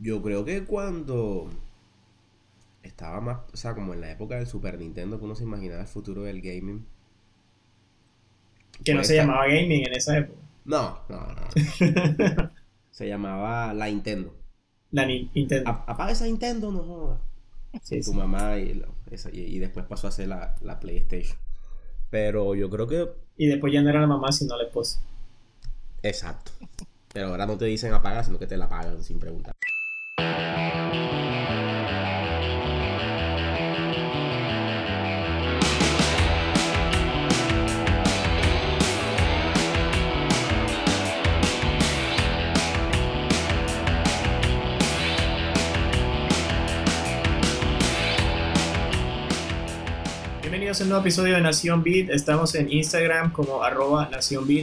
Yo creo que cuando estaba más, o sea, como en la época del Super Nintendo, que uno se imaginaba el futuro del gaming. Que no Puede se estar- llamaba gaming en esa época. No, no, no. se llamaba la Nintendo. La Ni- Nintendo. A- Apaga esa Nintendo, no jodas. Sí, tu sí. mamá y, esa- y, y después pasó a ser la, la PlayStation. Pero yo creo que. Y después ya no era la mamá, sino la esposa. Exacto. Pero ahora no te dicen apagar, sino que te la pagan sin preguntar. Bienvenidos a un nuevo episodio de Nación Beat. Estamos en Instagram como arroba.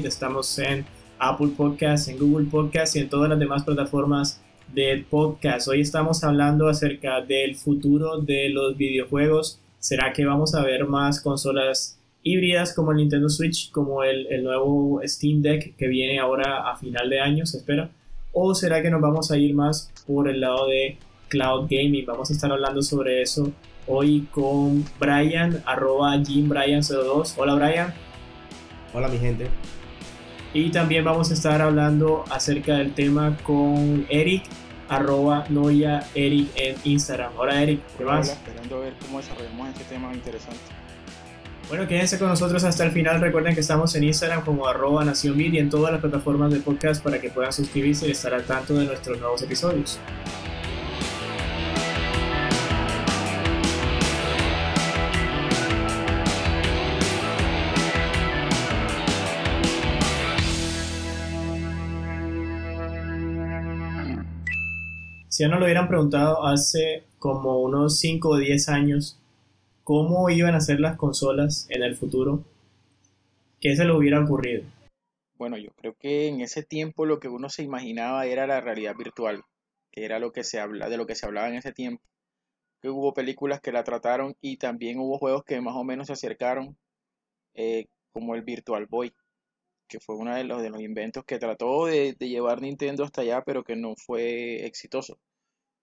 Estamos en Apple Podcasts, en Google Podcasts y en todas las demás plataformas de podcast. Hoy estamos hablando acerca del futuro de los videojuegos. ¿Será que vamos a ver más consolas híbridas como el Nintendo Switch, como el, el nuevo Steam Deck que viene ahora a final de año, se espera? ¿O será que nos vamos a ir más por el lado de cloud gaming? Vamos a estar hablando sobre eso hoy con Brian, arroba JimBrian02. Hola Brian. Hola, mi gente. Y también vamos a estar hablando acerca del tema con Eric, arroba Noia Eric en Instagram. Hola Eric, ¿qué Hola, más? esperando a ver cómo desarrollamos este tema interesante. Bueno, quédense con nosotros hasta el final. Recuerden que estamos en Instagram como arroba Nación y en todas las plataformas de podcast para que puedan suscribirse y estar al tanto de nuestros nuevos episodios. Si nos lo hubieran preguntado hace como unos 5 o 10 años cómo iban a ser las consolas en el futuro, ¿qué se le hubiera ocurrido? Bueno, yo creo que en ese tiempo lo que uno se imaginaba era la realidad virtual, que era lo que se habla, de lo que se hablaba en ese tiempo. Que hubo películas que la trataron y también hubo juegos que más o menos se acercaron, eh, como el Virtual Boy, que fue uno de los, inventos que trató de llevar Nintendo hasta allá, pero que no fue exitoso.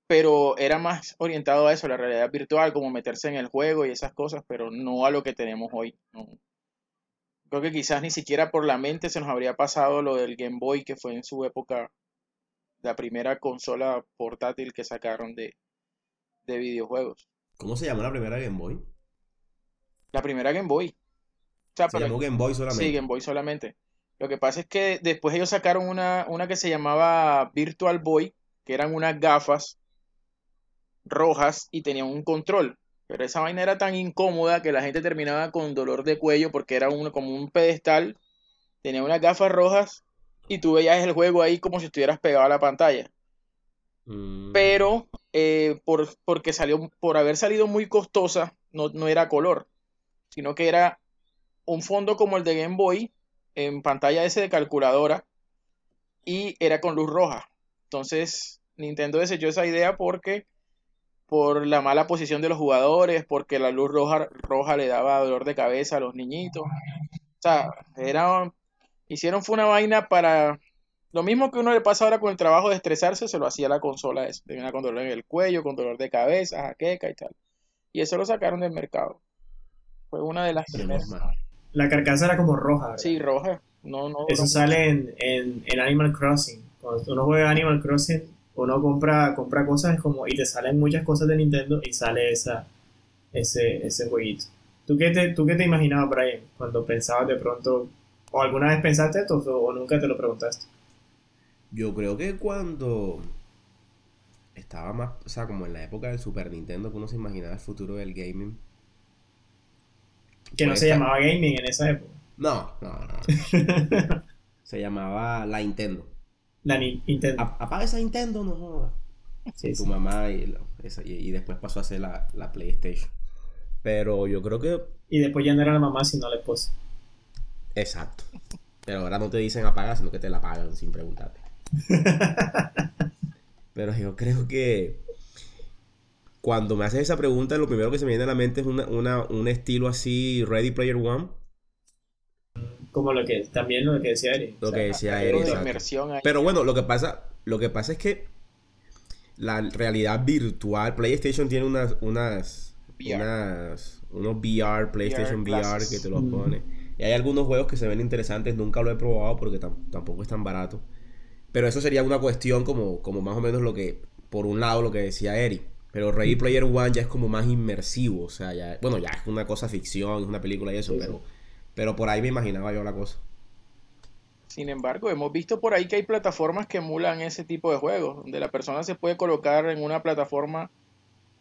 Pero era más orientado a eso, la realidad virtual, como meterse en el juego y esas cosas, pero no a lo que tenemos hoy. no. Creo que quizás ni siquiera por la mente se nos habría pasado lo del Game Boy, que fue en su época la primera consola portátil que sacaron de, de videojuegos. ¿Cómo se llamó la primera Game Boy? La primera Game Boy. O sea, Se pero- llamó Game Boy solamente. Sí, Game Boy solamente. Lo que pasa es que después ellos sacaron una, una que se llamaba Virtual Boy, que eran unas gafas rojas y tenían un control. Pero esa vaina era tan incómoda que la gente terminaba con dolor de cuello porque era uno, como un pedestal, tenía unas gafas rojas y tú veías el juego ahí como si estuvieras pegado a la pantalla. Mm, Pero eh, por, porque salió, por haber salido muy costosa, no, no era color, sino que era un fondo como el de Game Boy, en pantalla ese de calculadora, y era con luz roja. Entonces, Nintendo desechó esa idea porque por la mala posición de los jugadores, porque la luz roja, roja le daba dolor de cabeza a los niñitos. O sea, era, hicieron fue una vaina para lo mismo que uno le pasa ahora con el trabajo de estresarse, se lo hacía la consola esa. Tenía con dolor en el cuello, con dolor de cabeza, jaqueca y tal. Y eso lo sacaron del mercado. Fue una de las primeras. La carcasa era como roja, ¿verdad? Sí, roja. No, no. Eso no- sale en, en, en Animal Crossing. Cuando uno juega Animal Crossing, uno compra, compra cosas como y te salen muchas cosas de Nintendo y sale esa, ese, ese jueguito. ¿Tú qué, te, ¿Tú qué te imaginabas, Brian, cuando pensabas de pronto, o alguna vez pensaste esto o, o nunca te lo preguntaste? Yo creo que cuando estaba más, o sea, como en la época del Super Nintendo, que uno se imaginaba el futuro del gaming. Que no Puede se estar- llamaba gaming en esa época. No, no, no. Se llamaba la Nintendo. La Ni- Nintendo. Apaga esa Nintendo, no jodas. Sí, tu sí. mamá y, lo- esa- y, y después pasó a ser la, la PlayStation. Pero yo creo que. Y después ya no era la mamá, sino la esposa. Exacto. Pero ahora no te dicen apagar, sino que te la pagan sin preguntarte. Pero yo creo que. Cuando me haces esa pregunta, lo primero que se me viene a la mente es una, una- un estilo así, Ready Player One. Como lo que también lo que decía Eric. Lo O sea, que decía Eric, de. Pero bueno, lo que pasa, lo que pasa es que la realidad virtual. PlayStation tiene unas, unas, VR. unas unos VR, PlayStation VR, que te los Mm. pone. Y hay algunos juegos que se ven interesantes, nunca lo he probado porque tam- tampoco es tan barato. Pero eso sería una cuestión como, como más o menos lo que, por un lado, lo que decía Eric. Pero Ready Player One ya es como más inmersivo, o sea, ya, bueno, ya es una cosa ficción, es una película y eso, Sí, pero, pero por ahí me imaginaba yo la cosa. Sin embargo, hemos visto por ahí que hay plataformas que emulan ese tipo de juegos, donde la persona se puede colocar en una plataforma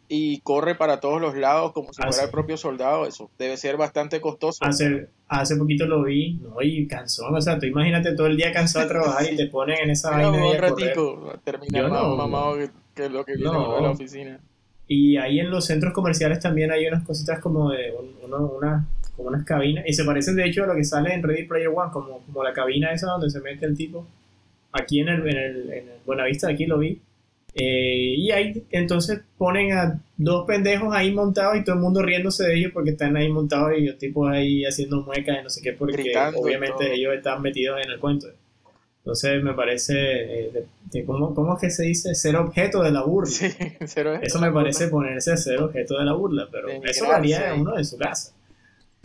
y corre para todos los lados como si fuera el propio soldado. Eso debe ser bastante costoso. Hace, hace poquito lo vi, no, y cansón, o sea, tú imagínate todo el día cansado de trabajar y te ponen en esa Mira, vaina un ratico, terminar no. mamado que, que lo que viene No. de la oficina. Y ahí en los centros comerciales también hay unas cositas como de un- uno- una- como unas cabinas. Y se parecen de hecho a lo que sale en Ready Player One, como, como la cabina esa donde se mete el tipo. Aquí en el, en el, en el Buenavista, aquí lo vi. Eh, y ahí entonces ponen a dos pendejos ahí montados y todo el mundo riéndose de ellos porque están ahí montados y los tipos ahí haciendo muecas y no sé qué, porque Gritando obviamente ellos están metidos en el cuento. Entonces me parece, eh, de- de ¿cómo, ¿cómo es que se dice? Ser objeto de la burla. Sí, Eso me parece ponerse a ser objeto de la burla, pero De eso lo haría emigrarse. uno en su casa.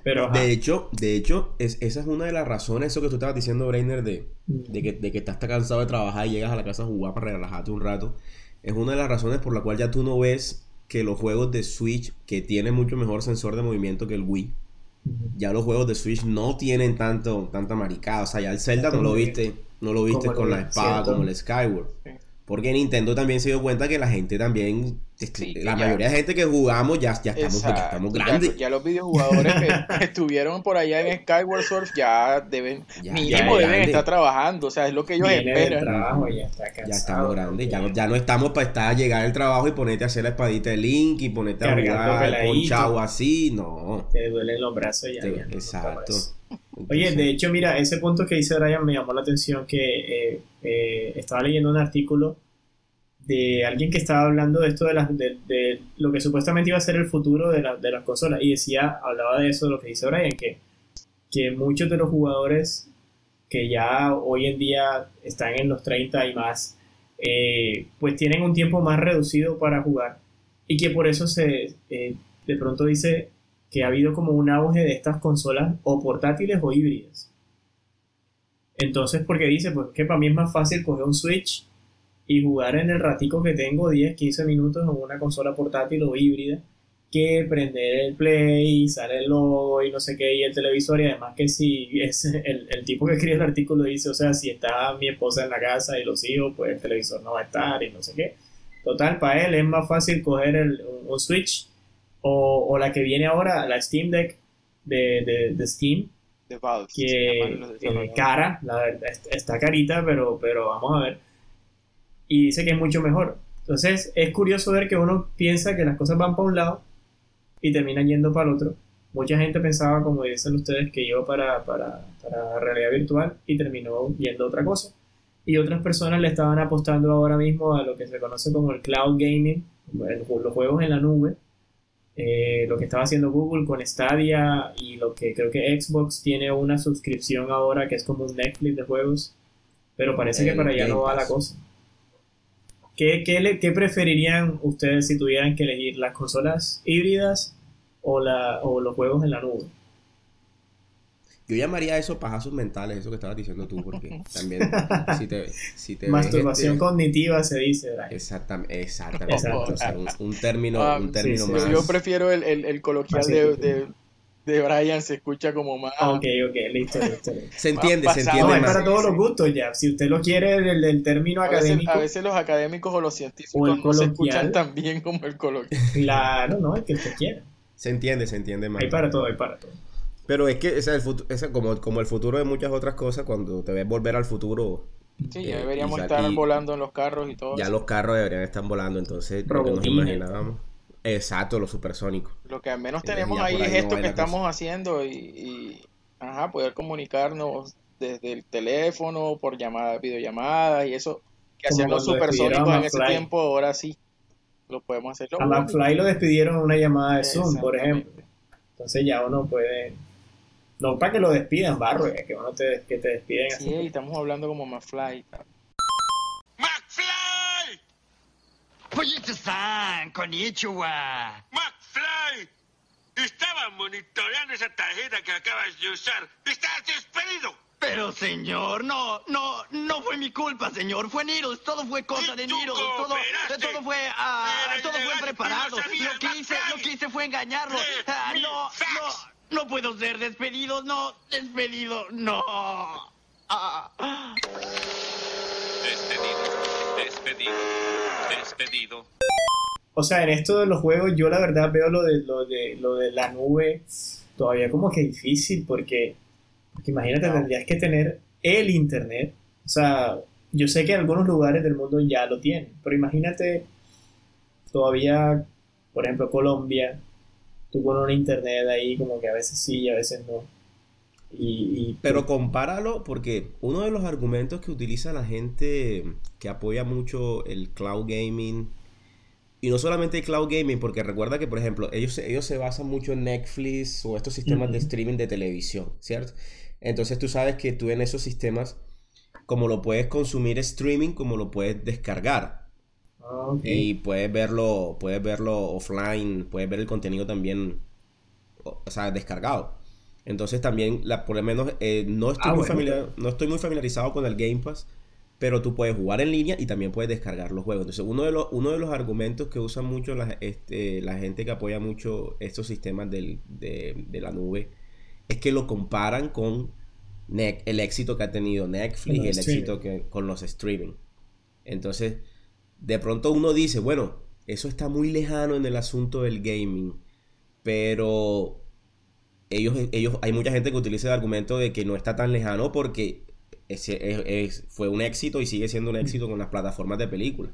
Pero, ajá. De hecho, de hecho, es, esa es una de las razones, eso que tú estabas diciendo, Brainer, de, de que, de que estás cansado de trabajar y llegas a la casa a jugar para relajarte un rato, es una de las razones por la cual ya tú no ves que los juegos de Switch, que tienen mucho mejor sensor de movimiento que el Wii, ya los juegos de Switch no tienen tanto, tanta maricada. O sea, ya el Zelda no lo viste, no lo viste con la espada como el Skyward. Sí. Porque Nintendo también se dio cuenta que la gente también, Sí, que la ya- mayoría de gente que jugamos ya, ya, estamos, ya estamos grandes. Ya, los videojugadores que, estuvieron por allá en Skyward Surf ya deben, Ya- mínimo ya deben grande. estar trabajando. O sea, es lo que ellos Viene esperan. trabajo ya está cansado. Ya estamos grandes, ya no, ya no estamos para estar llegar al trabajo y ponerte a hacer la espadita de Link y ponerte a Cargando jugar peladito. con chavo así, no. Te duelen los brazos ya. Sí, ya no exacto. Oye, de hecho, mira, ese punto que dice Brian me llamó la atención que eh, eh, estaba leyendo un artículo de alguien que estaba hablando de esto de, las, de, de lo que supuestamente iba a ser el futuro de, de las consolas y decía, hablaba de eso, lo que dice Brian, que, que muchos de los jugadores que ya hoy en día están en los 30 y más, eh, pues tienen un tiempo más reducido para jugar y que por eso se eh, de pronto dice que ha habido como un auge de estas consolas o portátiles o híbridas. Entonces, porque dice, pues que para mí es más fácil coger un Switch y jugar en el ratico que tengo 10, 15 minutos en una consola portátil o híbrida que prender el play y sale el logo y no sé qué y el televisor y además que si es el, el tipo que escribe el artículo dice, o sea, si está mi esposa en la casa y los hijos, pues el televisor no va a estar y no sé qué. Total, para él es más fácil coger el, un, Switch o, o la que viene ahora, la Steam Deck de, de, de Steam, De Valve, se que eh, cara, la verdad, est- está carita, pero, pero vamos a ver. Y dice que es mucho mejor. Entonces es curioso ver que uno piensa que las cosas van para un lado y terminan yendo para el otro. Mucha gente pensaba, como dicen ustedes, que iba para, para, para realidad virtual y terminó yendo a otra cosa. Y otras personas le estaban apostando ahora mismo a lo que se conoce como el cloud gaming, el- los juegos en la nube, eh, lo que estaba haciendo Google con Stadia y lo que creo que Xbox tiene una suscripción ahora que es como un Netflix de juegos, pero parece que para allá no va la cosa. ¿Qué, qué, le- qué preferirían ustedes si tuvieran que elegir las consolas híbridas o, la, o los juegos en la nube? Yo llamaría eso pajazos mentales, eso que estabas diciendo tú, porque también si te, si te ves, Masturbación este, cognitiva se dice, Brian. Exactamente, exactamente. Exacto. o sea, un, un término, Ah, un término sí, Yo, más. yo prefiero el, el, el coloquial de, de Brian, se escucha como más. Ok, ok, listo, listo. listo. Se entiende, se entiende No, es más. para todos los gustos ya. Si usted lo quiere el, el término a, veces, académico, a veces los académicos o los científicos O el no se escuchan tan bien como el coloquial. claro, no, el que usted quiera. Se entiende, se entiende más. Hay para todo, hay para todo. Pero es que ese es el futuro, ese como, como el futuro de muchas otras cosas, cuando te ves volver al futuro, Sí, Eh, ya deberíamos y- estar volando en los carros y todo ya eso. los carros deberían estar volando, entonces lo que nos imaginábamos. Exacto, los supersónicos. Lo que al menos tenemos ahí es esto que cosa. estamos haciendo y, y, ajá, poder comunicarnos desde el teléfono, por llamada, videollamadas y eso que hacían los supersónicos en ese tiempo, ahora sí lo podemos hacer. A McFly lo despidieron en una llamada de Zoom, por ejemplo. Entonces ya uno puede. No para que lo despidan, barro, es que uno te, que te despiden Sí, así. estamos hablando como McFly. y tal. Pollito-san, konnichiwa. McFly, estaba monitoreando esa tarjeta que acabas de usar. ¡Estás despedido! Pero señor, no, no, no fue mi culpa, señor. Fue Needles, todo fue cosa de Needles. Todo, todo fue, Era todo fue preparado. Lo que hice, lo que hice fue engañarlo. Lee Ah, no, no, no puedo ser despedido, no, despedido, no. Ah. Despedido, despedido, despedido. O sea, en esto de los juegos, yo la verdad veo lo de, lo de, lo de la nube todavía como que difícil, porque, porque imagínate, No. tendrías que tener el internet. O sea, yo sé que algunos lugares del mundo ya lo tienen, pero imagínate todavía, por ejemplo, Colombia, tú con un internet ahí como que a veces sí y a veces no. Y, y Pero compáralo porque uno de los argumentos que utiliza la gente que apoya mucho el cloud gaming, y no solamente el cloud gaming, porque recuerda que, por ejemplo, ellos, se- ellos se basan mucho en Netflix o estos sistemas de streaming de televisión, ¿cierto? Entonces tú sabes que tú en esos sistemas, como lo puedes consumir streaming, como lo puedes descargar. Ah. Y puedes verlo, puedes verlo offline, puedes ver el contenido también, o sea, descargado. Entonces también, la, por lo menos, eh, no, estoy Ah, muy bueno. familiar- no estoy muy familiarizado con el Game Pass, pero tú puedes jugar en línea y también puedes descargar los juegos. Entonces, uno de los, uno de los argumentos que usan mucho la, este, la gente que apoya mucho estos sistemas del- de, de la nube es que lo comparan con Ne- el éxito que ha tenido Netflix y el éxito que, con los streaming. Entonces, de pronto uno dice, bueno, eso está muy lejano en el asunto del gaming, pero ellos, ellos, hay mucha gente que utiliza el argumento de que no está tan lejano porque es- es- fue un éxito y sigue siendo un éxito con las plataformas de películas.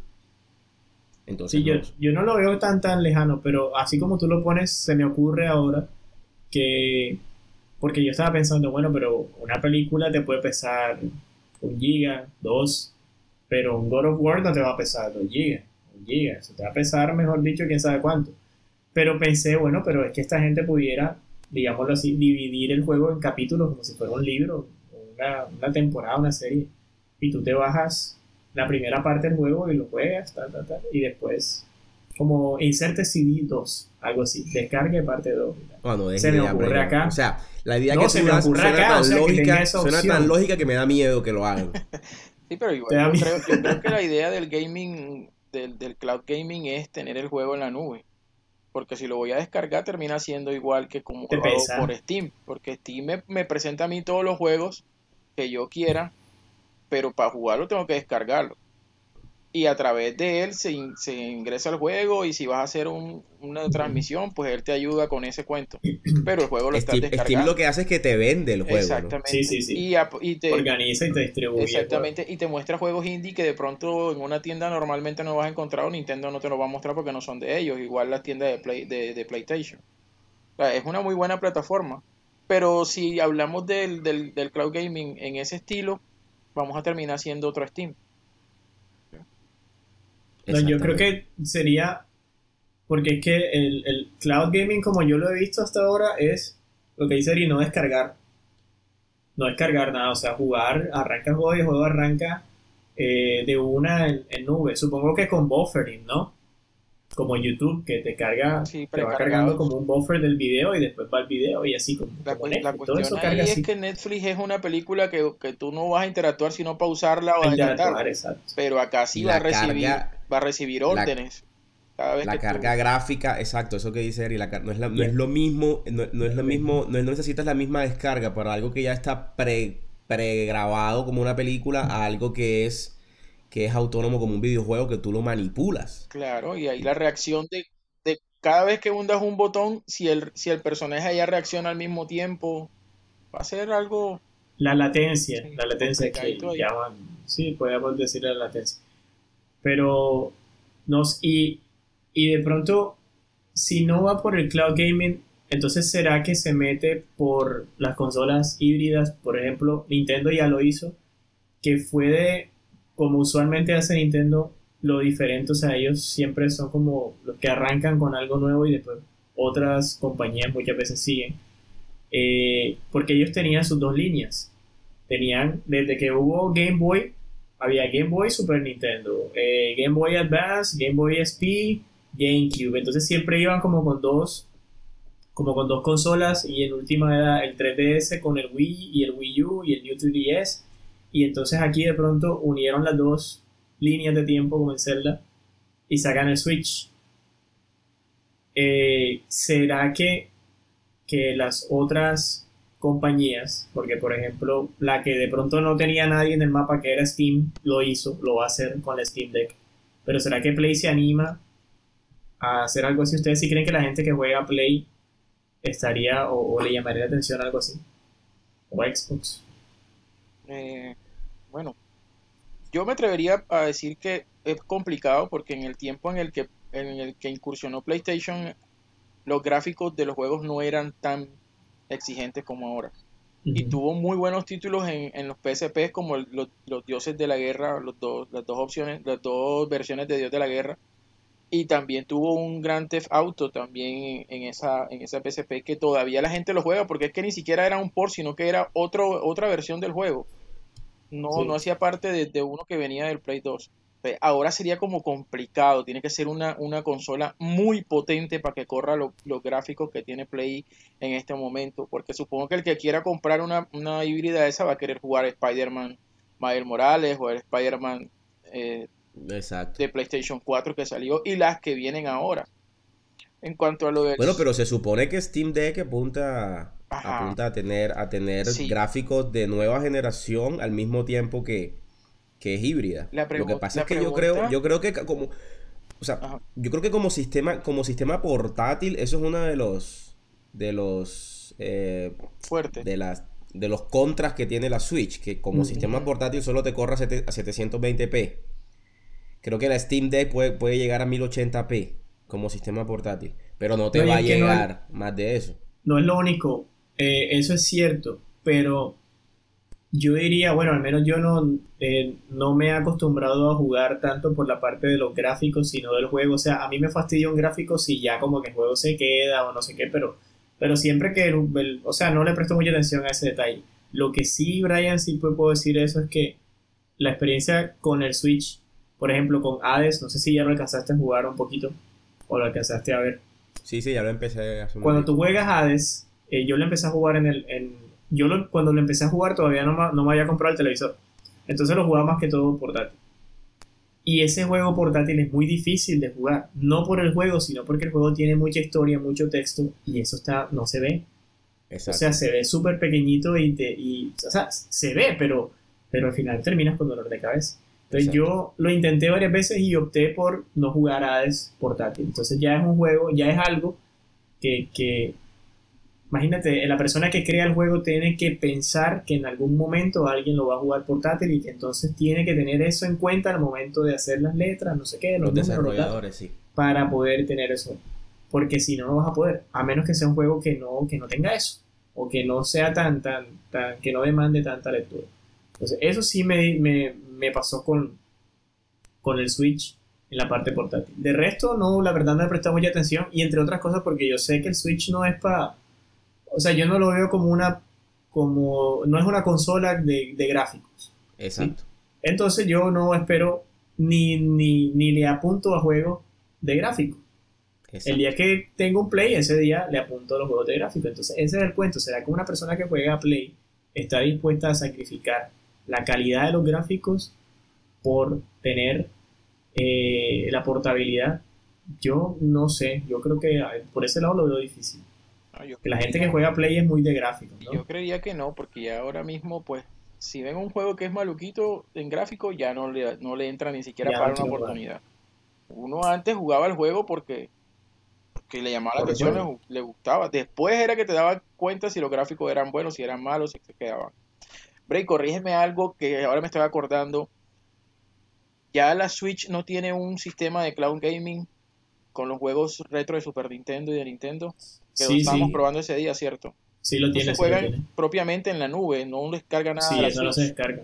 Entonces, Sí, yo, no- yo no lo veo tan tan lejano, pero así como tú lo pones, se me ocurre ahora que, porque yo estaba pensando, bueno, pero una película te puede pesar un giga, dos, pero un God of War no te va a pesar dos gigas, un giga, eso te va a pesar, mejor dicho, quién sabe cuánto. Pero pensé, bueno, pero es que esta gente pudiera, digámoslo así, dividir el juego en capítulos como si fuera un libro, una, una temporada, una serie, y tú te bajas la primera parte del juego y lo juegas, ta, ta, ta, y después, como inserte CD 2, algo así, descargue parte 2. y tal. Bueno, es Se me idea, ocurre acá. O sea, la idea No, que se me ocurre suena acá, tan o sea, que lógica, esa suena tan lógica que me da miedo que lo hagan. Sí, pero igual yo creo, yo creo que la idea del gaming, del, del cloud gaming es tener el juego en la nube. Porque si lo voy a descargar termina siendo igual que como lo hago por Steam. Porque Steam me, me presenta a mí todos los juegos que yo quiera, pero para jugarlo tengo que descargarlo. Y a través de él se, in- se ingresa al juego y si vas a hacer un- una transmisión, pues él te ayuda con ese cuento. Pero el juego lo estás Steam, Steam descargando. lo que hace es que te vende el juego. ¿no? Exactamente. Sí, sí, sí. Y, te, Organiza y te distribuye. juego. Exactamente, y te muestra juegos indie que de pronto en una tienda normalmente no vas a encontrar o Nintendo no te lo va a mostrar porque no son de ellos, igual las tiendas de, Play, de, de PlayStation. O sea, es una muy buena plataforma, pero si hablamos del, del, del cloud gaming en ese estilo, vamos a terminar siendo otro Steam. No, yo creo que sería. Porque es que el, el cloud gaming, como yo lo he visto hasta ahora, es lo que dice Eri, no descargar. No descargar nada, o sea, jugar, arranca el juego y el juego arranca eh, de una en, en nube. Supongo que con buffering, ¿no? Como YouTube, que te carga, Sí, te va cargando como un buffer del video y después va el video y así como, La, como la Netflix. Todo eso cuestión ahí carga es así. que Netflix es una película que, que tú no vas a interactuar sino para usarla o adelantarla. exacto. Pero acá sí Y va a la recibir, carga- va a recibir la- órdenes. Cada vez La que tú- carga gráfica, exacto, eso que dice Eri, la no, es la- no es lo mismo, no, no es lo mismo, no, no necesitas la misma descarga para algo que ya está pre, pregrabado como una película a algo que es que es autónomo como un videojuego que tú lo manipulas. Claro, y ahí la reacción de, de cada vez que hundas un botón, si el, si el personaje ya reacciona al mismo tiempo, va a ser algo... La latencia, Sí, la latencia que llaman, sí, podríamos decir la latencia. Pero, nos, y, y de pronto, si no va por el cloud gaming, entonces será que se mete por las consolas híbridas, por ejemplo, Nintendo ya lo hizo, que fue de, como usualmente hace Nintendo, lo diferente, o sea, ellos siempre son como los que arrancan con algo nuevo y después otras compañías muchas veces siguen. Eh, porque ellos tenían sus dos líneas. Tenían, desde que hubo Game Boy, había Game Boy, Super Nintendo, eh, Game Boy Advance, Game Boy SP, GameCube. Entonces siempre iban como con dos, como con dos consolas y en última era el 3DS con el Wii y el Wii U y el New 3DS. Y entonces aquí de pronto unieron las dos líneas de tiempo como en Zelda y sacan el Switch. Eh, ¿Será que, que las otras compañías, porque por ejemplo la que de pronto no tenía nadie en el mapa que era Steam, lo hizo, lo va a hacer con el Steam Deck, pero ¿será que Play se anima a hacer algo así? ¿Ustedes sí creen que la gente que juega Play estaría o, o le llamaría la atención algo así? ¿O Xbox? Eh, bueno, yo me atrevería a decir que es complicado porque en el tiempo en el que en el que incursionó PlayStation, los gráficos de los juegos no eran tan exigentes como ahora. Y tuvo muy buenos títulos en, en los PSP como el- los, los Dioses de la Guerra, los dos, las dos opciones, las dos versiones de Dios de la Guerra. Y también tuvo un Grand Theft Auto también en, en esa, en esa PSP que todavía la gente lo juega porque es que ni siquiera era un port, sino que era otro, otra versión del juego. No, Sí. no hacía parte de, de uno que venía del Play 2. Ahora sería como complicado, tiene que ser una, una consola muy potente para que corra lo- los gráficos que tiene Play en este momento, porque supongo que el que quiera comprar una, una híbrida esa va a querer jugar Spider-Man Miles Morales o el Spider-Man eh, de PlayStation 4 que salió y las que vienen ahora. En cuanto a lo del... Bueno, pero se supone que Steam Deck apunta, Ajá. apunta a tener, a tener Sí. gráficos de nueva generación al mismo tiempo que, que es híbrida. La Lo que pasa la es que yo creo, yo creo que como, o sea, Ajá. yo creo que como sistema, como sistema portátil, eso es uno de los, de los, eh, fuerte. de las, de los contras que tiene la Switch, que como Ujú. sistema portátil solo te corre a, sete- a 720p. Creo que la Steam Deck puede, puede llegar a 1080p como sistema portátil, pero no te No, va a no- llegar más de eso. No es lo único, eh, eso es cierto, pero yo diría, bueno, al menos yo no, eh, no me he acostumbrado a jugar tanto por la parte de los gráficos, sino del juego. O sea, a mí me fastidia un gráfico si ya como que el juego se queda o no sé qué, pero, pero siempre que, el- el- o sea, no le presto mucha atención a ese detalle. Lo que sí, Brian, sí pu- puedo decir eso es que la experiencia con el Switch, por ejemplo, con Hades, no sé si ya lo alcanzaste a jugar un poquito o lo alcanzaste a ver. Sí, sí, ya lo empecé un Cuando tú juegas Hades, eh, yo lo empecé a jugar en el. En, yo lo- cuando lo empecé a jugar todavía no, ma- no me había comprado el televisor. Entonces lo jugaba más que todo portátil. Y ese juego portátil es muy difícil de jugar. No por el juego, sino porque el juego tiene mucha historia, mucho texto. Y eso está no se ve. O Exacto. sea, se ve súper pequeñito y, te, y. O sea, se ve, pero, pero al final terminas con dolor de cabeza. Entonces Exacto. yo lo intenté varias veces y opté por no jugar Hades portátil. Entonces ya es un juego, ya es algo que, que imagínate, la persona que crea el juego tiene que pensar que en algún momento alguien lo va a jugar portátil y que entonces tiene que tener eso en cuenta al momento de hacer las letras, no sé qué, Los los desarrolladores, sí. para poder tener eso. Porque si no, no vas a poder, a menos que sea un juego que no, que no tenga eso, o que no sea tan, tan, tan, que no demande tanta lectura. Entonces, eso sí me, me, me pasó con, con el Switch en la parte portátil. De resto, no, la verdad no he prestado mucha atención, y entre otras cosas porque yo sé que el Switch no es para... O sea, yo no lo veo como una... como no es una consola de, de gráficos. Exacto. Entonces yo no espero ni, ni, ni le apunto a juegos de gráfico. El exacto. día que tengo un Play, ese día le apunto a los juegos de gráfico. Entonces, ese es el cuento. ¿Será que una persona que juega a Play está dispuesta a sacrificar la calidad de los gráficos por tener eh, la portabilidad? Yo no sé. Yo creo que por ese lado lo veo difícil. No, yo Que la gente que juega Play es muy de gráficos, ¿no? Yo creería que no, porque ya ahora mismo, pues, si ven un juego que es maluquito en gráfico, ya no le, no le entra ni siquiera Ya para una jugar. oportunidad. Uno antes jugaba el juego porque, porque le llamaba la Por atención, le, le gustaba. Después era que te dabas cuenta si los gráficos eran buenos, si eran malos, si se quedaban. Bray, corrígeme algo que ahora me estoy acordando. Ya la Switch no tiene un sistema de cloud gaming con los juegos retro de Super Nintendo y de Nintendo. Que lo Sí, estábamos sí. probando ese día, ¿cierto? Sí lo tiene, se sí juegan tiene. propiamente en la nube, no descarga nada Sí, eso no se descarga.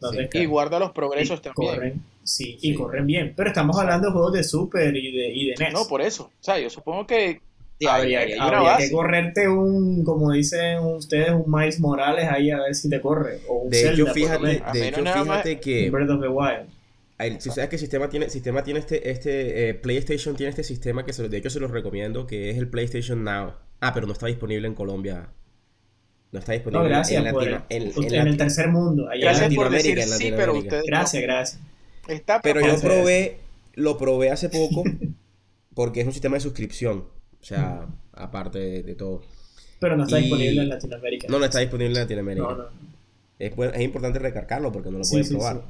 No Sí. Y guarda los progresos Y también. corren, sí, Sí. y corren bien. Pero estamos hablando de juegos de Super y de, y de NES. No, por eso. O sea, yo supongo que habría, hay habría que correrte un, como dicen ustedes, un Miles Morales ahí a ver si te corre. O un De Zelda, hecho, fíjate, de hecho, fíjate que Breath of the Wild. El- si sabes que el sistema tiene, sistema tiene este, este eh, PlayStation tiene este sistema que se- de hecho se los recomiendo, que es el PlayStation Now. Ah, pero no está disponible en Colombia. No está disponible No, en- gracias en, por Latino- en- en usted- en el tercer mundo. Allá Gracias por Latinoamérica, decir en sí, pero ustedes. Gracias, gracias. Está Pero yo probé, lo probé hace poco porque es un sistema de suscripción. O sea, aparte de, de todo. Pero no está Y- disponible en Latinoamérica. No, no está disponible en Latinoamérica. No, no, no. Es, es importante recargarlo porque no lo Sí, puedes sí, probar.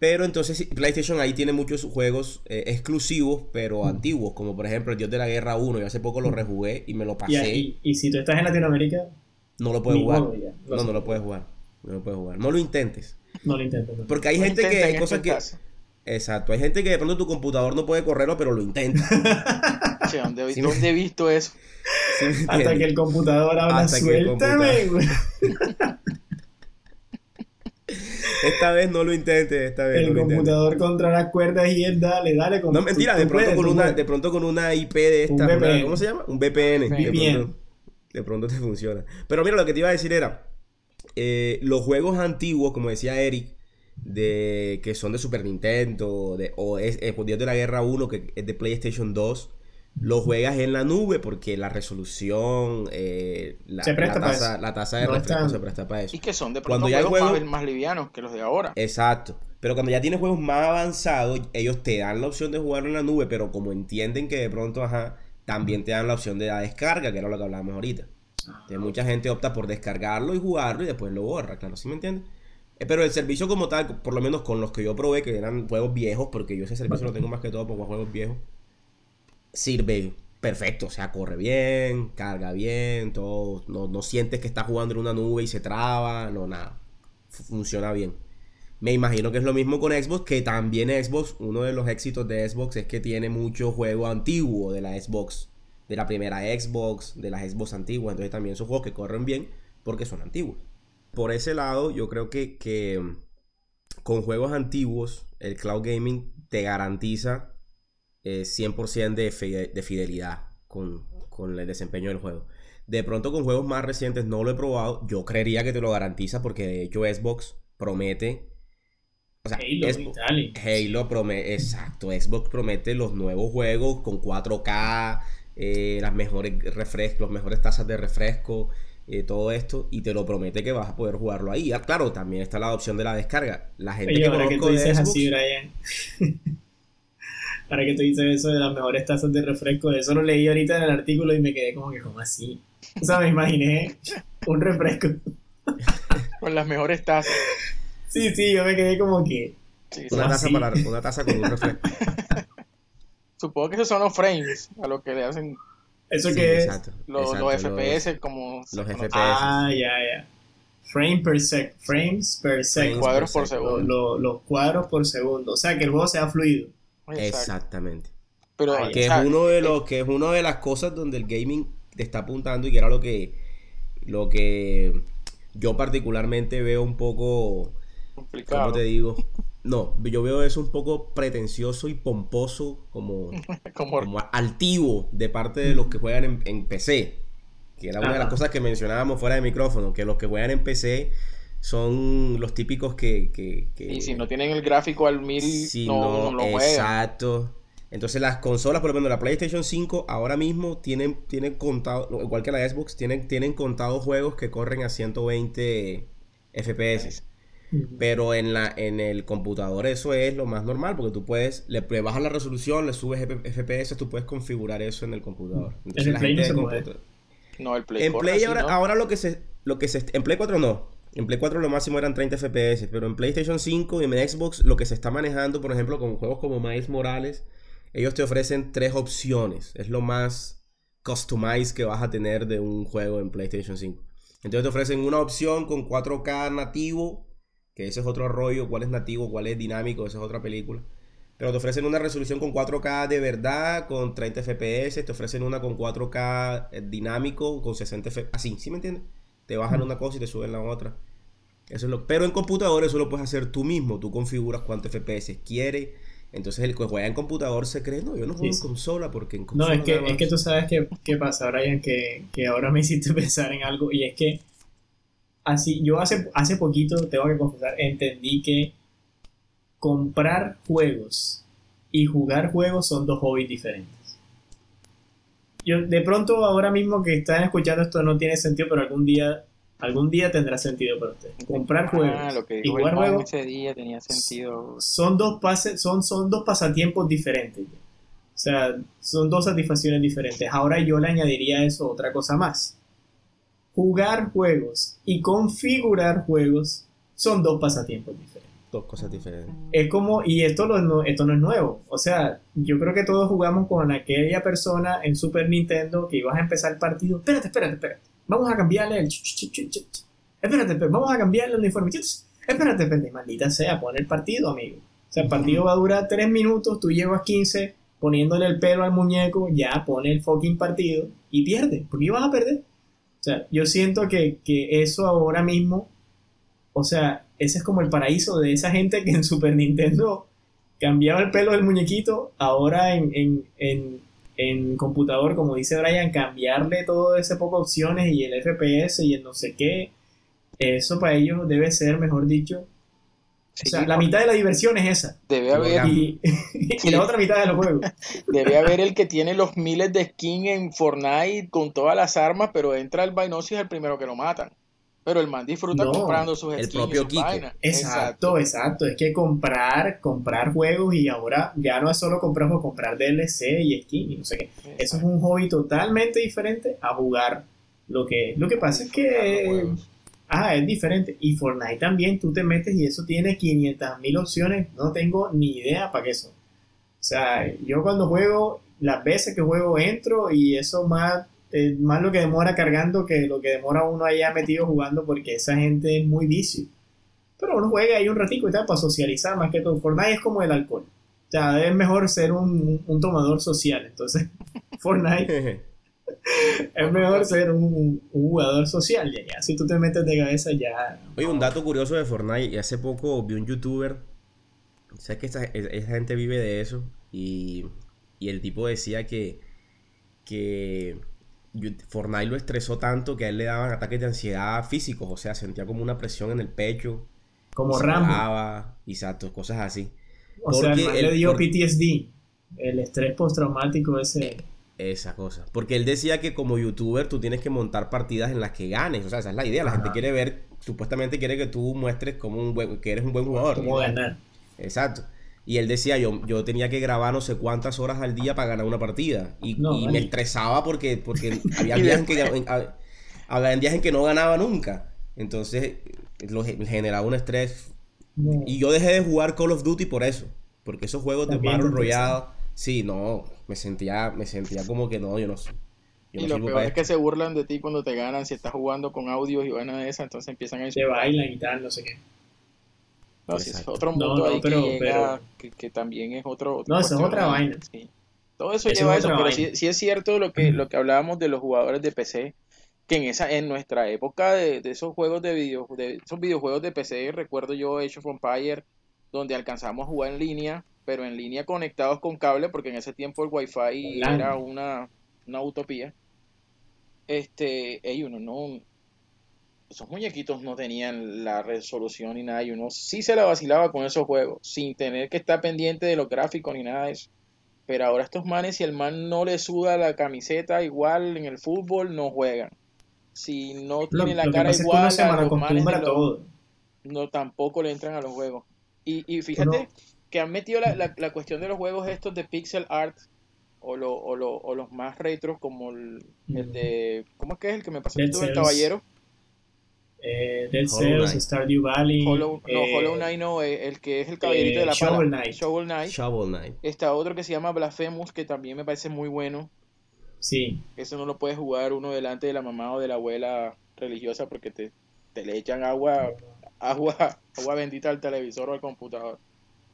Pero entonces PlayStation ahí tiene muchos juegos eh, exclusivos, pero antiguos, como por ejemplo el Dios de la Guerra 1. Yo hace poco lo rejugué y me lo pasé. y, y si tú estás en Latinoamérica, no lo puedes jugar. No, no lo puedes jugar. No lo puedes jugar. No lo intentes. no lo intentes. no. Porque hay No gente que hay cosas que. casa. Exacto. Hay gente que de pronto tu computador no puede correrlo, pero lo intenta. Che, ¿dónde, Sí, dónde he visto eso? ¿Sí me Hasta que el computador habla, Hasta que el suéltame, güey. Esta vez no lo intentes. Esta vez El no computador contra las cuerdas y él, dale, dale. con- No, mentira, tú- de pronto, puedes, con una, puedes. de pronto con una IP de esta. Un una- VPN. ¿Cómo se llama? Un VPN. De pronto, de pronto te funciona. Pero mira, lo que te iba a decir era. eh, los juegos antiguos, como decía Eric, de que son de Super Nintendo, de, o es eh, Dios de la Guerra 1, que es de PlayStation 2, los juegas en la nube porque la resolución, eh, la, Se presta la para tasa, eso. la tasa de No refresco están- se presta para eso. Y que son de Cuando pronto ya el juegos juego- más, más livianos que los de ahora. Exacto. Pero cuando ya tienes juegos más avanzados, ellos te dan la opción de jugarlo en la nube, pero como entienden que de pronto, ajá, también te dan la opción de la descarga, que era lo que hablábamos ahorita. Entonces, mucha gente opta por descargarlo y jugarlo y después lo borra, claro, ¿sí me entiendes? Eh, Pero el servicio como tal, por lo menos con los que yo probé, que eran juegos viejos, porque yo ese servicio lo tengo más que todo por juegos viejos, sirve perfecto, o sea, corre bien, carga bien, todo, no, no sientes que estás jugando en una nube y se traba, no, nada, Fu- funciona bien. Me imagino que es lo mismo con Xbox, que también Xbox, uno de los éxitos de Xbox es que tiene mucho juego antiguo de la Xbox, de la primera Xbox, de las Xbox antiguas, entonces también son juegos que corren bien porque son antiguos. Por ese lado, yo creo que, que con juegos antiguos, el cloud gaming te garantiza eh, 100% de, fide- de fidelidad con, con el desempeño del juego. De pronto con juegos más recientes no lo he probado, yo creería que te lo garantiza porque de hecho Xbox promete... O sea, Halo Xbox- Halo promete, exacto, Xbox promete los nuevos juegos con 4K, eh, las mejores refrescos, las mejores tasas de refresco, eh, todo esto, y te lo promete que vas a poder jugarlo ahí. Ah, claro, también está la opción de la descarga. La gente Oye, que de Xbox, así, Brian. ahora que tú dices eso de las mejores tazas de refresco, eso lo leí ahorita en el artículo y me quedé como que, como así? O sea, me imaginé un refresco. Con las mejores tazas. Sí, sí, yo me quedé como que. Sí, una ¿Cómo taza, así? para, una taza con un refresco. Supongo que esos son los frames a lo que le hacen ¿Eso Sí, qué es? exacto, los, exacto, los FPS como se los conoce. FPS. Ah, ya, ya. Frame per sec, frames per Frames second. cuadros por segundo. lo- Los cuadros por segundo. O sea, que el juego sea fluido. Exacto. Exactamente. Pero, Que es uno de los que es una de las cosas donde el gaming te está apuntando y que era lo que lo que yo particularmente veo un poco complicado. ¿cómo te digo? No, yo veo eso un poco pretencioso y pomposo como, Como- como altivo de parte de los que juegan en, en PC. Que era una de las cosas que mencionábamos fuera de micrófono, que los que juegan en PC son los típicos que... que- que- y si no tienen el gráfico al 1000, si no, no, no lo juegan. exacto. Entonces las consolas, por lo menos la PlayStation 5, ahora mismo tienen, tienen contado, igual que la Xbox, tienen, tienen contados juegos que corren a 120 FPS. Pero en la en el computador eso es lo más normal, porque tú puedes, le, le bajas la resolución, le subes FPS, tú puedes configurar eso en el computador. Entonces el la Play gente no se puede. No, el Play en Play así, ahora, ¿no? ahora lo que se lo que se en Play 4 no. En Play 4 lo máximo eran 30 FPS, pero en PlayStation 5 y en Xbox lo que se está manejando, por ejemplo, con juegos como Miles Morales, ellos te ofrecen tres opciones. Es lo más customized que vas a tener de un juego en PlayStation 5. Entonces te ofrecen una opción con 4K nativo, que ese es otro rollo, cuál es nativo, cuál es dinámico, esa es otra película. Pero te ofrecen una resolución con 4K de verdad, con 30 FPS, te ofrecen una con 4K eh, dinámico, con 60 FPS, así, ¿sí me entiendes? Te bajan una cosa y te suben la otra. Eso es lo... Pero en computador eso lo puedes hacer tú mismo, tú configuras cuántos FPS quieres Entonces el que juega en computador se cree, no, yo no juego Sí, en consola porque en No, consola es que, es que más". tú sabes que, qué pasa, Brian, que, que ahora me hiciste pensar en algo y es que así, yo hace, hace poquito, tengo que confesar, entendí que comprar juegos y jugar juegos son dos hobbies diferentes. Yo, de pronto, ahora mismo que están escuchando esto no tiene sentido, pero algún día, algún día tendrá sentido para ustedes. Comprar juegos Ah, lo que y jugar juegos ese día tenía sentido. son dos pases, son, son dos pasatiempos diferentes. O sea, son dos satisfacciones diferentes. Ahora yo le añadiría a eso otra cosa más. Jugar juegos y configurar juegos son dos pasatiempos diferentes. Dos cosas diferentes. Es como, y esto, lo no, esto no es nuevo. O sea, yo creo que todos jugamos con aquella persona en Super Nintendo que ibas a empezar el partido. Espérate, espérate, espérate. Vamos a cambiarle el. Espérate, espérate, vamos a cambiarle el uniforme. Espérate, espérate, maldita sea, pon el partido, amigo. O sea, el partido va a durar 3 minutos, tú llevas 15 poniéndole el pelo al muñeco, ya pone el fucking partido y pierde. ¿Por qué ibas a perder? O sea, yo siento que, que eso ahora mismo, o sea, ese es como el paraíso de esa gente que en Super Nintendo cambiaba el pelo del muñequito, ahora en, en, en, en computador, como dice Brian, cambiarle todo ese poco opciones y el FPS y el no sé qué, eso para ellos debe ser, mejor dicho, Sí, o sea, la mitad de la diversión es esa. Debe haber, Y, y la otra mitad de los juegos. debe haber el que tiene los miles de skins en Fortnite con todas las armas, pero entra el es el primero que lo matan. Pero el man disfruta No, comprando sus el skins propio vainas. Exacto, exacto. Es que comprar, comprar juegos y ahora ya no es solo comprar juegos, comprar DLC y skin y no sé qué. Eso es un hobby totalmente diferente a jugar. Lo que, lo que pasa es que ah, es diferente. Y Fortnite también, tú te metes y eso tiene 500 mil opciones. No tengo ni idea para qué son. O sea, yo cuando juego, las veces que juego entro y eso más, eh, más lo que demora cargando que lo que demora uno allá metido jugando porque esa gente es muy vicio. Pero uno juega ahí un ratico y tal para socializar más que todo. Fortnite es como el alcohol. O sea, es mejor ser un, un tomador social. Entonces, Fortnite es mejor ser un, un jugador social. Ya, ya, si tú te metes de cabeza, ya. Oye, un dato curioso de Fortnite, hace poco vi un youtuber, sabes que esa, esa gente vive de eso, y, y el tipo decía que, que Fortnite lo estresó tanto que a él le daban ataques de ansiedad físicos, o sea, sentía como una presión en el pecho, Como Rambo. exacto, cosas así. O sea, porque el- le dio PTSD. El estrés postraumático ese. Esa cosa. Porque él decía que como youtuber tú tienes que montar partidas en las que ganes. O sea, esa es la idea. La Ajá. gente quiere ver, supuestamente quiere que tú muestres como un buen, que eres un buen jugador. Cómo ganar. Exacto. Y él decía, yo, yo tenía que grabar no sé cuántas horas al día para ganar una partida. Y, No, y vale. me estresaba porque, porque había días en que, en- a- había días en que no ganaba nunca. Entonces, lo ge- generaba un estrés. No. Y yo dejé de jugar Call of Duty por eso. Porque esos juegos de Battle te Royale, sí, no, me sentía, me sentía como que no, yo no sé. Yo Y no lo peor es que se burlan de ti cuando te ganan si estás jugando con audios y vainas de esas, entonces empiezan a Se insultar. bailan y tal, no sé qué. No, sí, es otro mundo no, ahí pero- que llega, pero- que, que también es otro. No, eso es otra vaina. sí. Todo eso Eso lleva a es eso, pero sí, sí es cierto lo que, lo que hablábamos de los jugadores de PC, que en esa, en nuestra época de, de esos juegos de video, de esos videojuegos de PC, recuerdo yo Age of Empire, donde alcanzamos a jugar en línea, pero en línea conectados con cable, porque en ese tiempo el wifi LAN. era una, una utopía. Este, ey, uno no, esos muñequitos no tenían la resolución ni nada, y uno sí se la vacilaba con esos juegos, sin tener que estar pendiente de los gráficos ni nada de eso. Pero ahora estos manes, si el man no le suda la camiseta igual en el fútbol, no juegan. Si no tiene la lo cara pasa es que igual a los manes los- todo. no tampoco le entran a los juegos. Y, y fíjate que han metido la, la- la cuestión de los juegos estos de pixel art o, lo- o, lo- o los más retros como el, el de... ¿Cómo es que es el que me pasó el caballero? Eh, Dead Cells. Stardew Valley. Hollow, no, eh, Hollow Knight no, eh, el que es el caballerito de la pala. Shovel Knight. Shovel Knight. Shovel Knight. Está otro que se llama Blasphemous, que también me parece muy bueno. Sí, Eso no lo puede jugar uno delante de la mamá o de la abuela religiosa porque te, te le echan agua, agua, agua bendita al televisor o al computador.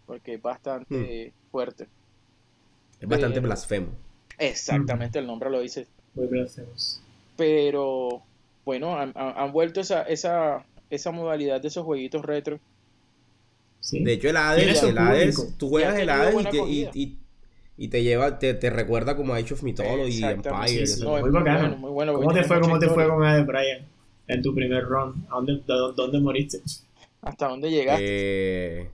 Porque es bastante fuerte. Es bastante blasfemo. Exactamente, el nombre lo dice. muy blasfemos. Pero bueno, han, han- han vuelto esa, esa, esa modalidad de esos jueguitos retro. Sí. De hecho, el Hades, el Hades, tú Y juegas el Hades y, te- y, y- y te lleva, te, te recuerda como Age of Mythology, Exactamente, Empire. sí, sí. eso. No, es muy muy bacano. bueno, muy bueno. ¿Cómo te fue, cómo te fue con Hades, Brian? En tu primer run. ¿A dónde, a dónde, moriste? ¿Hasta dónde llegaste? Eh,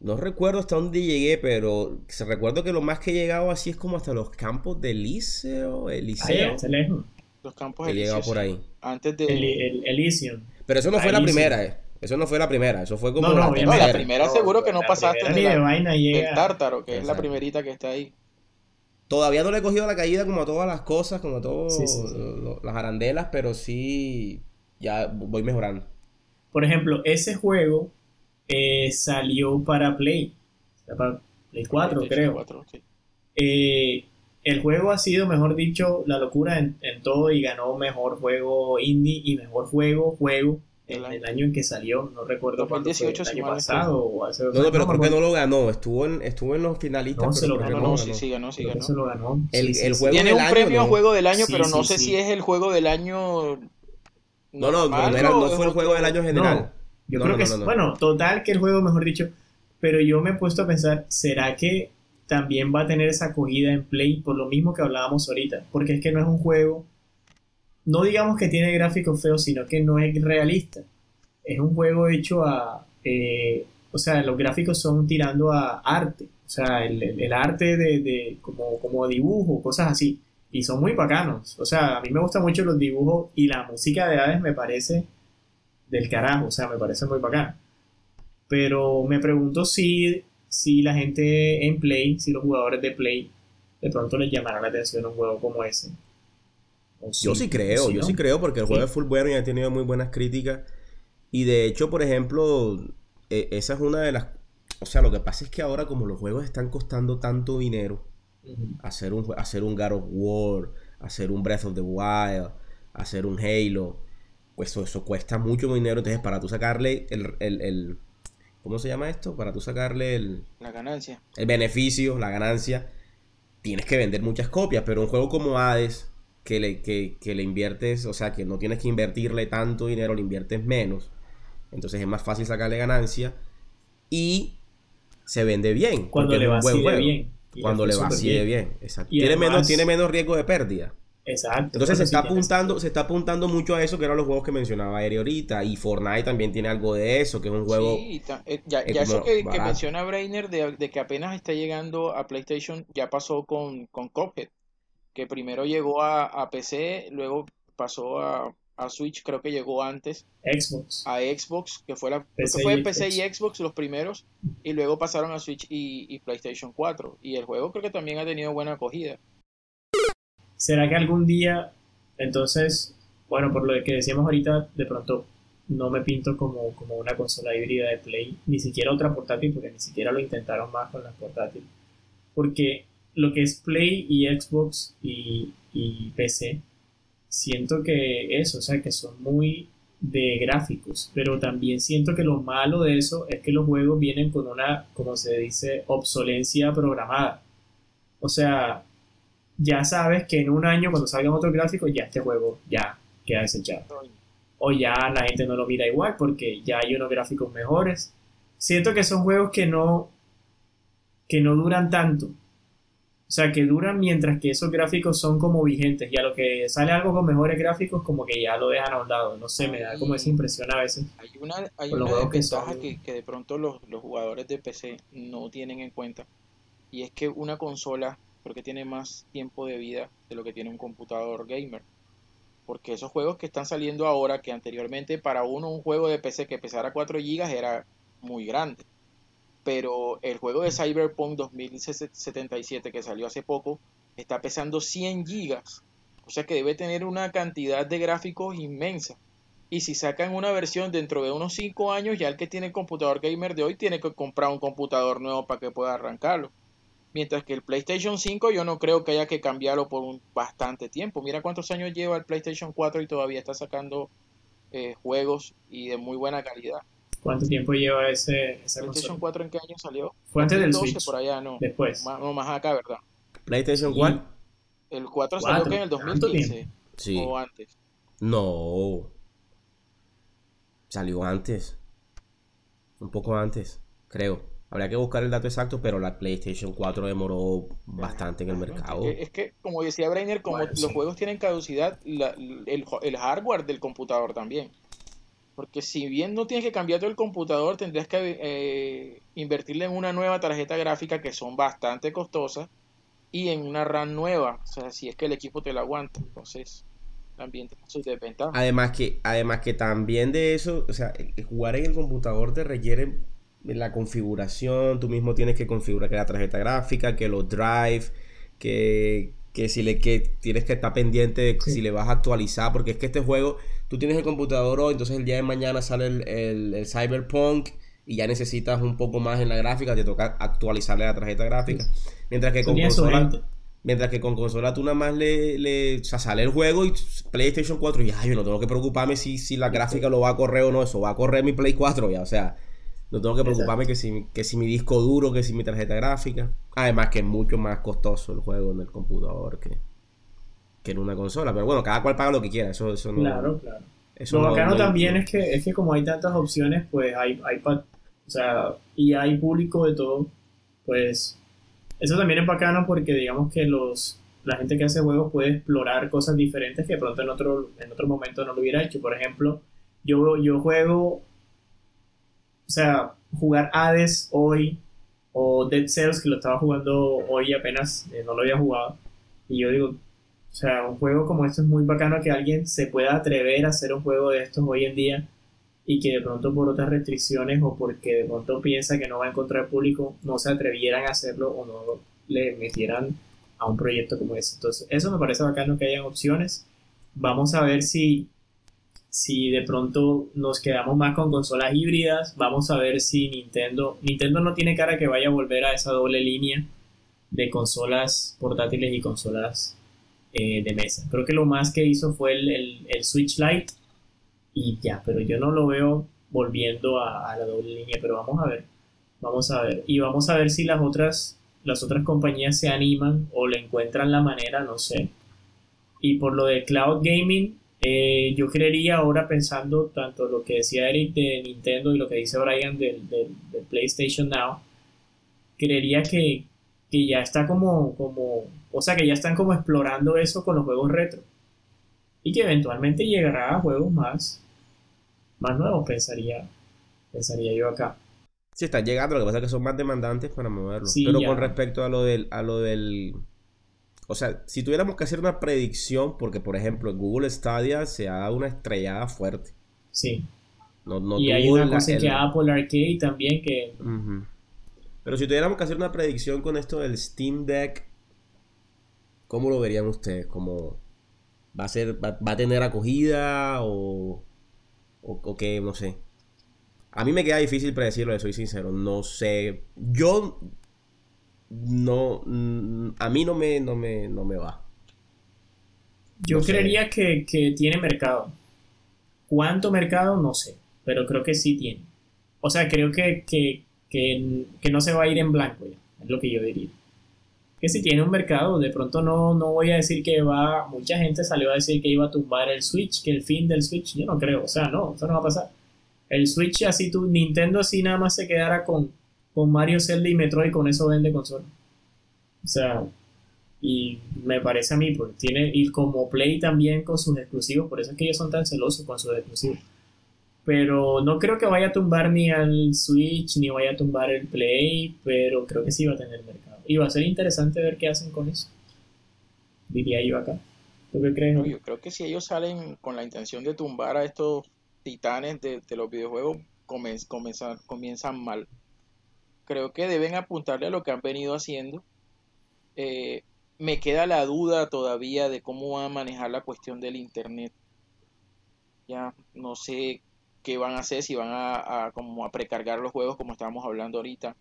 no recuerdo hasta dónde llegué, pero se recuerdo que lo más que he llegado así es como hasta los campos de Liceo, Eliseo. está lejos. Los campos He llegado por ahí. Antes de... El, el Elysium. Pero eso no fue la primera, eh. Eso no fue la primera, eso fue como No, no, la. No, primera seguro que no la pasaste ni la- de vaina llega. tártaro, que es la primerita que está ahí. Todavía no le he cogido la caída como a todas las cosas, como a todas Sí, sí, sí. las arandelas, pero sí ya voy mejorando. Por ejemplo, ese juego eh, salió para Play. O sea, Para Play 4, PlayStation creo. 4, sí. Eh, el juego ha sido, mejor dicho, la locura en, en todo y ganó mejor juego indie y mejor juego, juego en El año. en que salió. No recuerdo cuándo fue, 2018, el año pasado o hace dos No, no, pero creo que no lo ganó, estuvo en, estuvo en los finalistas. No, se lo creo No, sí, ganó. sí ganó, sí ganó. se lo ganó. El- Sí, sí, el sí. juego Tiene del un año, premio a ¿no? juego del año, Sí, pero no sé sí. si es el juego del año. No, no, no, era- fue el juego del año general. No, yo No, creo no, que no, es, no. bueno, total que el juego, mejor dicho, pero yo me he puesto a pensar, ¿será que también va a tener esa acogida en Play por lo mismo que hablábamos ahorita? Porque es que no es un juego, no digamos que tiene gráficos feos, sino que no es realista. Es un juego hecho a, eh, o sea, los gráficos son tirando a arte, o sea, el, el- arte de, de como, como dibujo, cosas así. Y son muy bacanos. O sea, a mí me gustan mucho los dibujos y la música de Hades me parece del carajo, o sea, me parece muy bacana. Pero me pregunto si, si la gente en Play, si los jugadores de Play, de pronto les llamará la atención un juego como ese. Yo sí creo, yo no. sí creo, porque el Sí. juego es full bueno y ha tenido muy buenas críticas. Y de hecho, por ejemplo, eh, esa es una de las... O sea, lo que pasa es que ahora como los juegos están costando tanto dinero, hacer un, hacer un God of War, hacer un Breath of the Wild, hacer un Halo, pues eso, eso cuesta mucho dinero. Entonces, para tú sacarle el, el, el- ¿Cómo se llama esto? Para tú sacarle el, La ganancia. el beneficio, la ganancia, tienes que vender muchas copias. Pero un juego como Hades, que le, que, que le inviertes, o sea, que no tienes que invertirle tanto dinero, le inviertes menos. Entonces es más fácil sacarle ganancia y se vende bien. Cuando le es un va buen bien. Cuando le va súper así de bien, exacto. Y Tiene, además- menos, tiene menos riesgo de pérdida. Exacto. Entonces se sí está apuntando, se está apuntando mucho a eso, que eran los juegos que mencionaba Eri ahorita. Y Fortnite también tiene algo de eso, que es un juego. Sí, ta- eh, ya, es ya eso que, menciona Brainer de, de que apenas está llegando a PlayStation, ya pasó con, con Cuphead, que primero llegó a, a PC, luego pasó a, a Switch, creo que llegó antes, Xbox. a Xbox, que fue la que PC fue y PC y Xbox. Xbox los primeros, y luego pasaron a Switch y, y PlayStation 4. Y el juego creo que también ha tenido buena acogida. ¿Será que algún día, entonces, bueno, por lo que decíamos ahorita, de pronto no me pinto como, como una consola híbrida de Play, ni siquiera otra portátil, porque ni siquiera lo intentaron más con las portátiles. Porque lo que es Play y Xbox y, y PC, siento que eso, o sea, que son muy de gráficos, pero también siento que lo malo de eso es que los juegos vienen con una, como se dice, obsolencia programada. O sea, ya sabes que en un año cuando salgan otros gráficos ya este juego ya queda desechado. O ya la gente no lo mira igual porque ya hay unos gráficos mejores. Siento que son juegos que no que no duran tanto. O sea, que duran mientras que esos gráficos son como vigentes. Y a lo que sale algo con mejores gráficos, como que ya lo dejan a un lado. No sé, me da como esa impresión a veces. Hay una, hay una que que, que de pronto los, los jugadores de PC no tienen en cuenta. Y es que una consola creo que tiene más tiempo de vida de lo que tiene un computador gamer. Porque esos juegos que están saliendo ahora, que anteriormente para uno un juego de PC que pesara 4 GB era muy grande. Pero el juego de Cyberpunk 2077 que salió hace poco está pesando 100 GB. O sea que debe tener una cantidad de gráficos inmensa. Y si sacan una versión dentro de unos 5 años, ya el que tiene el computador gamer de hoy tiene que comprar un computador nuevo para que pueda arrancarlo. Mientras que el PlayStation 5 yo no creo que haya que cambiarlo por un bastante tiempo. Mira cuántos años lleva el PlayStation 4 y todavía está sacando eh, juegos y de muy buena calidad. ¿Cuánto tiempo lleva ese, esa PlayStation consola? 4 en qué año salió? Fue antes del 2012 Switch. por allá, no. Después. Más, no, más acá, ¿verdad? ¿PlayStation cuál? El 4 Cuatro, salió que en el ¿tanto 2015 Sí. o antes. No. Salió antes. un poco antes, creo. Habría que buscar el dato exacto, pero la PlayStation 4 demoró bastante en el mercado. Es que, como decía Brainer, como Bueno, los sí. juegos tienen caducidad, la- el, el hardware del computador también. Porque si bien no tienes que cambiar todo el computador, tendrías que eh, invertirle en una nueva tarjeta gráfica que son bastante costosas y en una RAM nueva. O sea, si es que el equipo te la aguanta. Entonces, también tiene sus desventajas. Además que, además que también de eso, o sea, jugar en el computador te requiere la configuración, tú mismo tienes que configurar que la tarjeta gráfica, que los drive, que, que si le que tienes que estar pendiente de Sí. si le vas a actualizar, porque es que este juego, tú tienes el computador hoy, entonces el día de mañana sale el, el- el Cyberpunk y ya necesitas un poco más en la gráfica, te toca actualizarle la tarjeta gráfica. Mientras que con consola. Mientras que con consola tú nada más le, le o sea, sale el juego y PlayStation 4 y ya yo no tengo que preocuparme si, si la gráfica lo va a correr o no, eso va a correr mi Play 4 ya, o sea, no tengo que preocuparme que si, que si mi disco duro, que si mi tarjeta gráfica. Además que es mucho más costoso el juego en el computador que, que en una consola, pero bueno, cada cual paga lo que quiera, eso, eso no... Claro, claro. eso Lo no- bacano no- también es que es que como hay tantas opciones, pues hay, hay o sea, y hay público de todo, pues eso también es bacano porque digamos que los la gente que hace juegos puede explorar cosas diferentes que de pronto en otro en otro momento no lo hubiera hecho. Por ejemplo, yo yo juego o sea, jugar Hades hoy o Dead Cells que lo estaba jugando hoy apenas eh, no lo había jugado y yo digo, o sea, un juego como esto es muy bacano que alguien se pueda atrever a hacer un juego de estos hoy en día y que de pronto por otras restricciones o porque de pronto piensa que no va a encontrar público no se atrevieran a hacerlo o no le metieran a un proyecto como ese. Entonces, eso me parece bacano que hayan opciones. Vamos a ver si si de pronto nos quedamos más con consolas híbridas, vamos a ver si Nintendo Nintendo no tiene cara que vaya a volver a esa doble línea de consolas portátiles y consolas eh, de mesa. Creo que lo más que hizo fue el, el- Switch Lite y ya, pero yo no lo veo volviendo a, a la doble línea, pero vamos a ver, vamos a ver y vamos a ver si las otras las otras compañías se animan o le encuentran la manera, no sé. Y por lo de cloud gaming, eh, yo creería ahora pensando tanto lo que decía Eric de Nintendo y lo que dice Brian del, del- del PlayStation Now, creería que, que ya está como, como, o sea, que ya están como explorando eso con los juegos retro. Y que eventualmente llegará a juegos más, más nuevos, pensaría, pensaría yo acá. Sí, están llegando, lo que pasa es que son más demandantes para moverlo. Sí, Pero ya. con respecto a lo del, a lo del. O sea, si tuviéramos que hacer una predicción, porque por ejemplo en Google Stadia se ha dado una estrellada fuerte. Sí. No, no y hay una cosa el- que Apple Arcade también que Ujú. Pero si tuviéramos que hacer una predicción con esto del Steam Deck, ¿cómo lo verían ustedes? ¿Cómo va a ser, va, va a tener acogida o, o, o qué? No sé. A mí me queda difícil predecirlo, soy sincero. No sé. Yo no, mm, a mí no me, no me, no me va. Yo No sé. creería que, que tiene mercado. ¿Cuánto mercado? No sé, pero creo que sí tiene. O sea, creo que, que, que, que no se va a ir en blanco ya, es lo que yo diría. Que si tiene un mercado, de pronto no, no voy a decir que va, mucha gente salió a decir que iba a tumbar el Switch, que el fin del Switch, yo no creo, o sea, no, eso no va a pasar. El Switch así, tu, Nintendo así nada más se quedara con, con Mario, Zelda y Metroid, con eso vende consola. O sea, y me parece a mí, porque tiene, y como Play también con sus exclusivos, por eso es que ellos son tan celosos con sus exclusivos. Pero no creo que vaya a tumbar ni al Switch, ni vaya a tumbar el Play, pero creo que sí va a tener mercado. Y va a ser interesante ver qué hacen con eso. Diría yo acá. ¿Tú qué crees? No, yo creo que si ellos salen con la intención de tumbar a estos titanes de, de los videojuegos, comienzan mal. Creo que deben apuntarle a lo que han venido haciendo. Eh, me queda la duda todavía de cómo van a manejar la cuestión del internet. Ya no sé qué van a hacer, si van a, a como a precargar los juegos como estábamos hablando ahorita.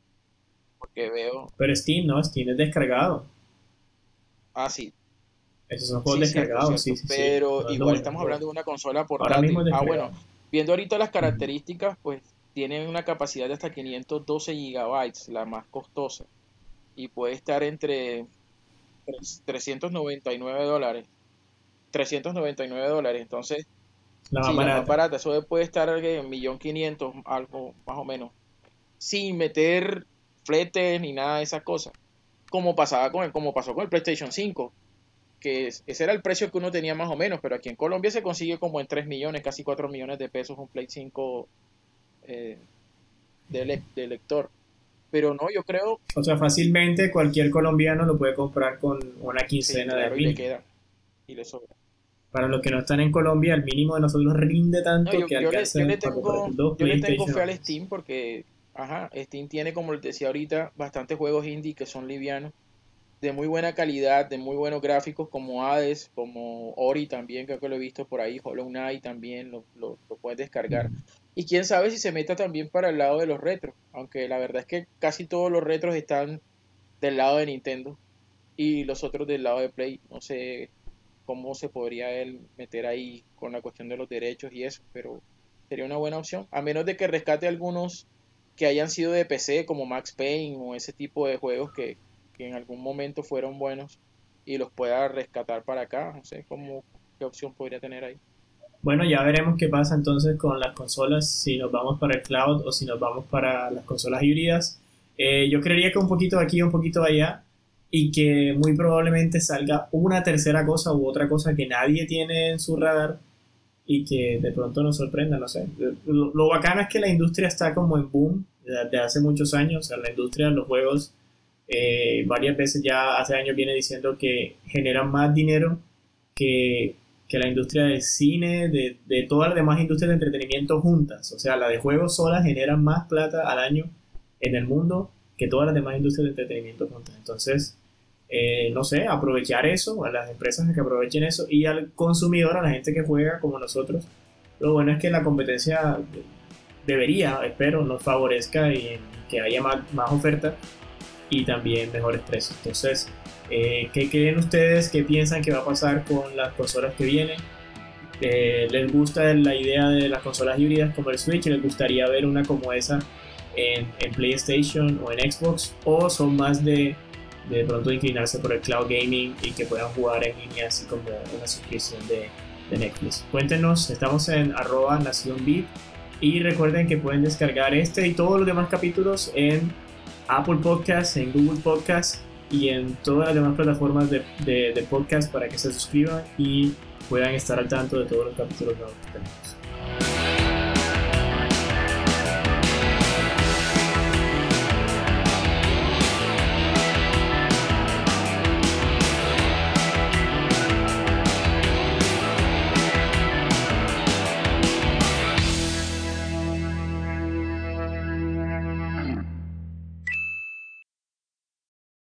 Porque veo, Pero Steam, ¿no? Steam es descargado. ah sí, Esos son juegos Sí, descargados, cierto, sí, sí. Pero igual estamos hablando de una consola portátil. Ah, bueno, viendo ahorita las características, pues tiene una capacidad de hasta 512 gigabytes, la más costosa. Y puede estar entre tres- 399 dólares. 399 dólares. Entonces, La más sí, la más barata. barata. Eso puede estar en 1.500.000, algo más o menos. sin meter fletes ni nada de esas cosas. Como pasaba con el, como pasó con el PlayStation 5, que es- ese era el precio que uno tenía más o menos, pero aquí en Colombia se consigue como en 3 millones, casi 4 millones de pesos un Play 5 eh, de, lec- de lector. Pero no, yo creo O sea, fácilmente cualquier colombiano lo puede comprar con una sí, quincena claro, de y le mínimo. queda y le sobra. Para los que no están en Colombia, el mínimo de nosotros rinde tanto No, yo, que yo le, alcanza yo le para comprar tengo, dos yo le tengo fe al. Steam porque, ajá, Steam tiene, como les decía ahorita, bastantes juegos indie que son livianos, de muy buena calidad, de muy buenos gráficos, como Hades, como Ori también, creo que lo he visto por ahí, Hollow Knight también, lo, lo, lo puedes descargar. Y quién sabe si se meta también para el lado de los retros, aunque la verdad es que casi todos los retros están del lado de Nintendo y los otros del lado de Play, no sé cómo se podría él meter ahí con la cuestión de los derechos y eso, pero sería una buena opción, a menos de que rescate algunos que hayan sido de PC como Max Payne o ese tipo de juegos que, en algún momento fueron buenos y los pueda rescatar para acá, no sé cómo qué opción podría tener ahí. Bueno, ya veremos qué pasa entonces con las consolas, si nos vamos para el cloud o si nos vamos para las consolas híbridas. Eh, yo creería que un poquito aquí, un poquito allá, y que muy probablemente salga una tercera cosa u otra cosa que nadie tiene en su radar y que de pronto nos sorprenda, no sé. Lo, lo es que la industria está como en boom desde hace muchos años, o sea, la industria de los juegos eh, varias veces ya hace años viene diciendo que generan más dinero que, que la industria del cine, de, de todas las demás industrias de entretenimiento juntas. O sea, la de juegos sola genera más plata al año en el mundo que todas las demás industrias de entretenimiento juntas. Entonces, eh, no sé, aprovechar eso, a las empresas que aprovechen eso y al consumidor, a la gente que juega como nosotros. Lo bueno es que la competencia debería, espero, nos favorezca y que haya más, más oferta y también mejores precios. Entonces, eh, ¿qué creen ustedes? ¿Qué piensan que va a pasar con las consolas que vienen? Eh, ¿Les gusta la idea de las consolas híbridas como el Switch? ¿Les gustaría ver una como esa en, PlayStation o en Xbox? ¿O son más de de pronto inclinarse por el cloud gaming y que puedan jugar en línea así como una suscripción de, Netflix? Cuéntenos, estamos en arroba y recuerden que pueden descargar este y todos los demás capítulos en Apple Podcasts, en Google Podcasts y en todas las demás plataformas de, de, de podcast para que se suscriban y puedan estar al tanto de todos los capítulos nuevos que tenemos.